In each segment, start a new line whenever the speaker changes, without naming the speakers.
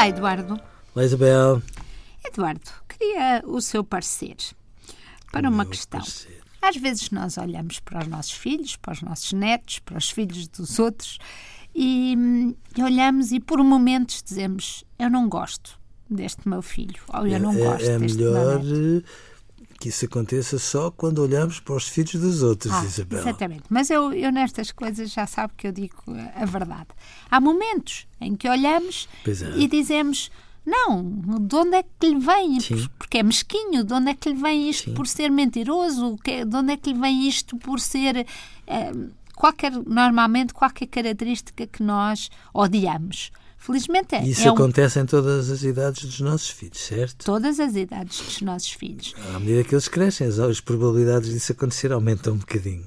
Olá, Eduardo.
Olá, Isabel.
Eduardo, queria o seu parecer para uma questão.
parecer.
Às vezes nós olhamos para os nossos filhos, para os nossos netos, para os filhos dos outros e, e olhamos e por momentos dizemos: Eu não gosto deste meu filho, ou eu não
é,
gosto
é
deste
melhor
meu neto.
Que isso aconteça só quando olhamos para os filhos dos outros,
Ah,
Isabel.
exatamente. Mas eu, eu nestas coisas já sabe que eu digo a verdade. Há momentos em que olhamos
é.
e dizemos. Não, de onde é que lhe vem?
Sim.
Porque é mesquinho, de onde é que lhe vem isto
Sim.
por ser mentiroso? Que- De onde é que lhe vem isto por ser eh, qualquer, normalmente qualquer característica que nós odiamos? Felizmente é,
Isso
é um-
acontece em todas as idades dos nossos filhos, certo?
todas as idades dos nossos filhos.
À medida que eles crescem, as, as probabilidades disso acontecer aumentam um bocadinho.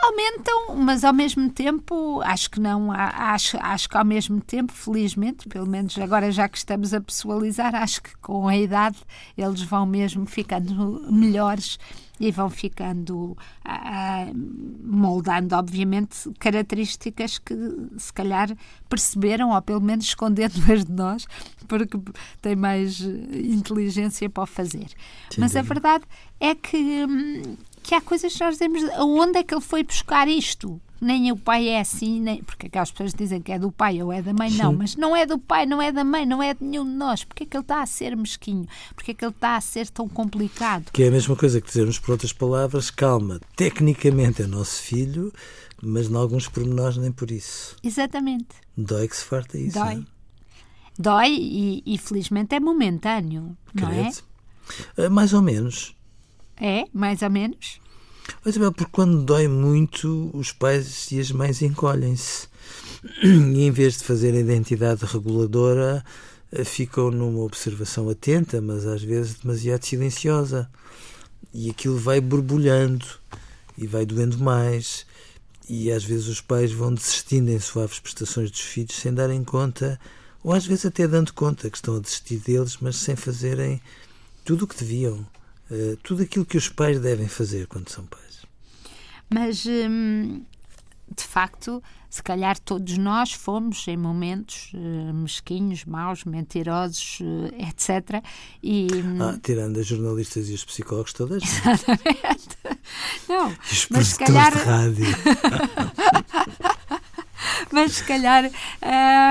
Aumentam, mas ao mesmo tempo, acho que não, acho, acho que ao mesmo tempo, felizmente, pelo menos agora já que estamos a pessoalizar, acho que com a idade eles vão mesmo ficando melhores e vão ficando ah, ah, moldando, obviamente, características que se calhar perceberam, ou pelo menos escondendo-as de nós, porque têm mais inteligência para o fazer. Mas a verdade é que, hum, que há coisas que nós dizemos, aonde é que ele foi buscar isto? Nem o pai é assim, nem, porque aquelas pessoas dizem que é do pai ou é da mãe, não, mas não é do pai, não é da mãe, não é de nenhum de nós. Porque é que ele está a ser mesquinho? Porque é que ele está a ser tão complicado?
Que é a mesma coisa que dizermos, por outras palavras, calma, tecnicamente é nosso filho, mas em alguns pormenores nem por isso.
Exatamente.
Dói que se farta isso.
Dói.
não é?
Dói e, e felizmente é momentâneo, não é?
Credo. Ah, Mais ou menos.
É, mais ou menos.
Mas, Isabel, porque quando dói muito, os pais e as mães encolhem-se. E em vez de fazer a identidade reguladora, eh, ficam numa observação atenta, mas às vezes demasiado silenciosa. E aquilo vai borbulhando e vai doendo mais. E às vezes os pais vão desistindo em suaves prestações dos filhos sem darem conta, ou às vezes até dando conta que estão a desistir deles, mas sem fazerem tudo o que deviam. Eh, tudo aquilo que os pais devem fazer quando são pais.
Mas, hum, de facto, se calhar todos nós fomos em momentos eh, mesquinhos, maus, mentirosos, eh, etc. E. hum,
Ah, tirando as jornalistas e os psicólogos todas.
Não,
E os
mas se calhar.
de rádio.
Mas se calhar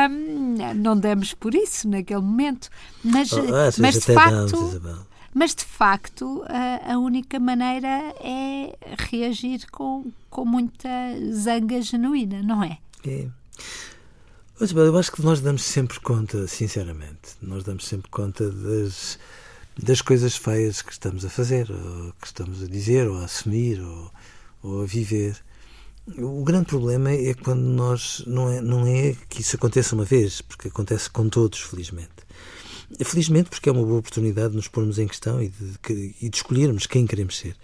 hum, não demos por isso naquele momento. Mas,
Oh, ah,
mas de facto.
damos.
Mas de facto a, a única maneira é reagir com, com muita zanga genuína, não é?
É. Eu acho que nós damos sempre conta, sinceramente, nós damos sempre conta das, das coisas feias que estamos a fazer, ou que estamos a dizer, ou a assumir, ou, ou a viver. O grande problema é quando nós. Não é, não é que isso aconteça uma vez, porque acontece com todos, felizmente. Felizmente, porque é uma boa oportunidade de nos pormos em questão e de, de escolhermos quem queremos ser.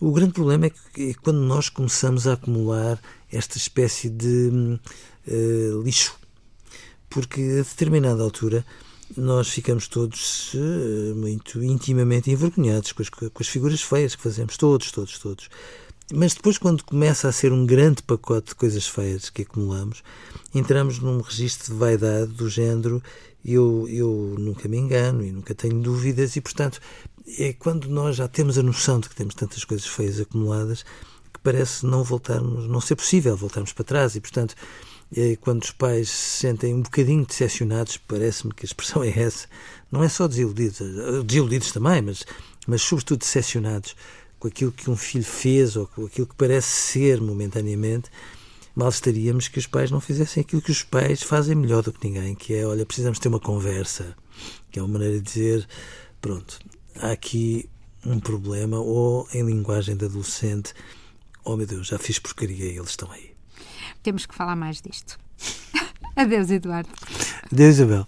O grande problema é, que, é quando nós começamos a acumular esta espécie de eh, lixo. Porque a determinada altura nós ficamos todos eh, muito intimamente envergonhados com as, com as figuras feias que fazemos, todos, todos, todos. Mas depois, quando começa a ser um grande pacote de coisas feias que acumulamos, entramos num registro de vaidade do género eu, eu nunca me engano e nunca tenho dúvidas e, portanto, é quando nós já temos a noção de que temos tantas coisas feias acumuladas que parece não voltarmos, não ser possível voltarmos para trás. E, portanto, é quando os pais se sentem um bocadinho decepcionados, parece-me que a expressão é essa, não é só desiludidos, desiludidos também, mas, mas sobretudo decepcionados com aquilo que um filho fez ou com aquilo que parece ser momentaneamente, mal estaríamos que os pais não fizessem aquilo que os pais fazem melhor do que ninguém, que é, olha, precisamos ter uma conversa, que é uma maneira de dizer, pronto, há aqui um problema, ou em linguagem de adolescente, oh meu Deus, já fiz porcaria e eles estão aí.
Temos que falar mais disto. Adeus, Eduardo.
Adeus, Isabel.